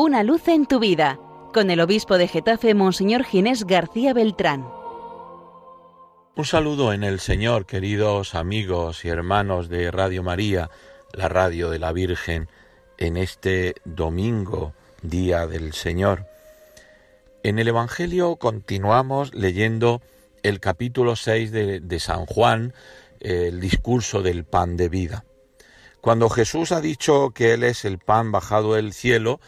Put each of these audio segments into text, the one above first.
Una luz en tu vida, con el obispo de Getafe, Monseñor Ginés García Beltrán. Un saludo en el Señor, queridos amigos y hermanos de Radio María, la radio de la Virgen, en este domingo, día del Señor. En el Evangelio continuamos leyendo el capítulo 6 de, San Juan, el discurso del pan de vida. Cuando Jesús ha dicho que Él es el pan bajado del cielo,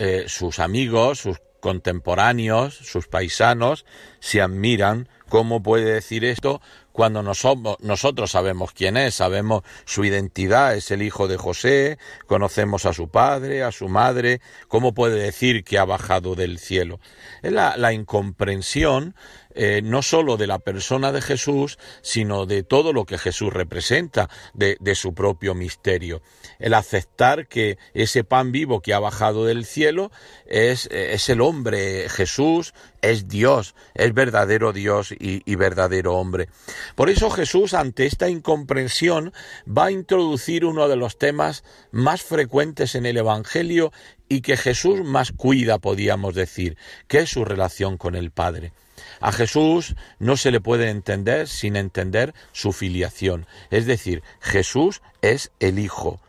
eh, sus amigos, sus contemporáneos, sus paisanos, se admiran. Cómo puede decir esto cuando nosotros sabemos quién es, sabemos su identidad, es el hijo de José, conocemos a su padre, a su madre, ¿cómo puede decir que ha bajado del cielo? Es la, incomprensión eh, no sólo de la persona de Jesús, sino de todo lo que Jesús representa, de, su propio misterio. El aceptar que ese pan vivo que ha bajado del cielo es, es el hombre Jesús, es Dios, es verdadero Dios y, verdadero hombre. Por eso Jesús, ante esta incomprensión, va a introducir uno de los temas más frecuentes en el Evangelio y que Jesús más cuida, podíamos decir, que es su relación con el Padre. A Jesús no se le puede entender sin entender su filiación, es decir, Jesús es el Hijo.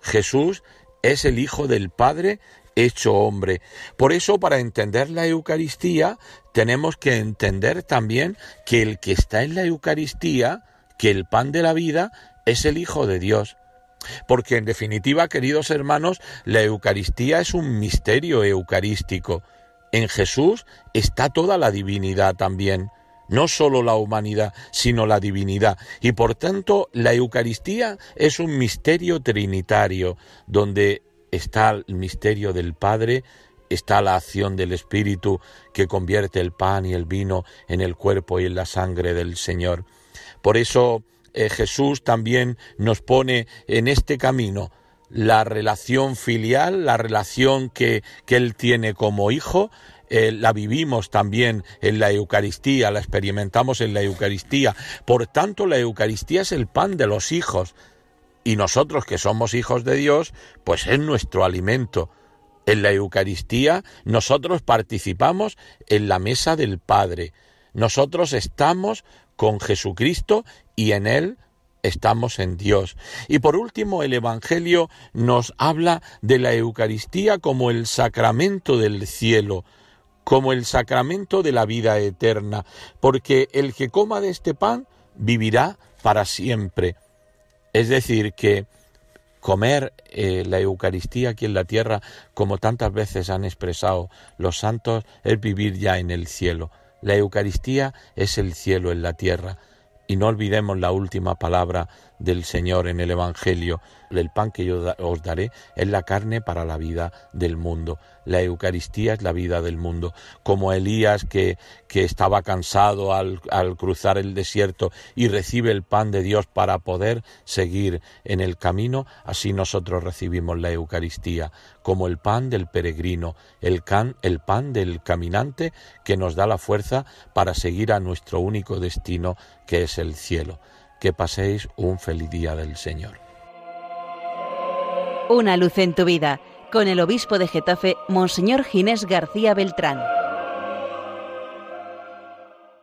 Jesús es el Hijo del Padre hecho hombre. Por eso, para entender la Eucaristía, tenemos que entender también que el que está en la Eucaristía, que el pan de la vida, es el Hijo de Dios. Porque en definitiva, queridos hermanos, la Eucaristía es un misterio eucarístico. En Jesús está toda la divinidad también no sólo la humanidad, sino la divinidad. Y por tanto, la Eucaristía es un misterio trinitario, donde está el misterio del Padre, está la acción del Espíritu que convierte el pan y el vino en el cuerpo y en la sangre del Señor. Por eso eh, Jesús también nos pone en este camino la relación filial, la relación que, que Él tiene como hijo, eh, la vivimos también en la Eucaristía, la experimentamos en la Eucaristía. Por tanto, la Eucaristía es el pan de los hijos, y nosotros que somos hijos de Dios, pues es nuestro alimento. En la Eucaristía nosotros participamos en la mesa del Padre. Nosotros estamos con Jesucristo y en Él estamos en Dios. Y por último, el Evangelio nos habla de la Eucaristía como el sacramento del cielo, como el sacramento de la vida eterna, porque el que coma de este pan vivirá para siempre. Es decir, que comer eh, la Eucaristía aquí en la tierra, como tantas veces han expresado los santos, es vivir ya en el cielo. La Eucaristía es el cielo en la tierra. Y no olvidemos la última palabra del Señor en el Evangelio. El pan que yo os daré es la carne para la vida del mundo. La Eucaristía es la vida del mundo. Como Elías que, que estaba cansado al, al cruzar el desierto y recibe el pan de Dios para poder seguir en el camino, así nosotros recibimos la Eucaristía como el pan del peregrino, el, el pan del caminante que nos da la fuerza para seguir a nuestro único destino que es el cielo que paséis un feliz día del Señor. Una luz en tu vida, con el obispo de Getafe, Monseñor Ginés García Beltrán.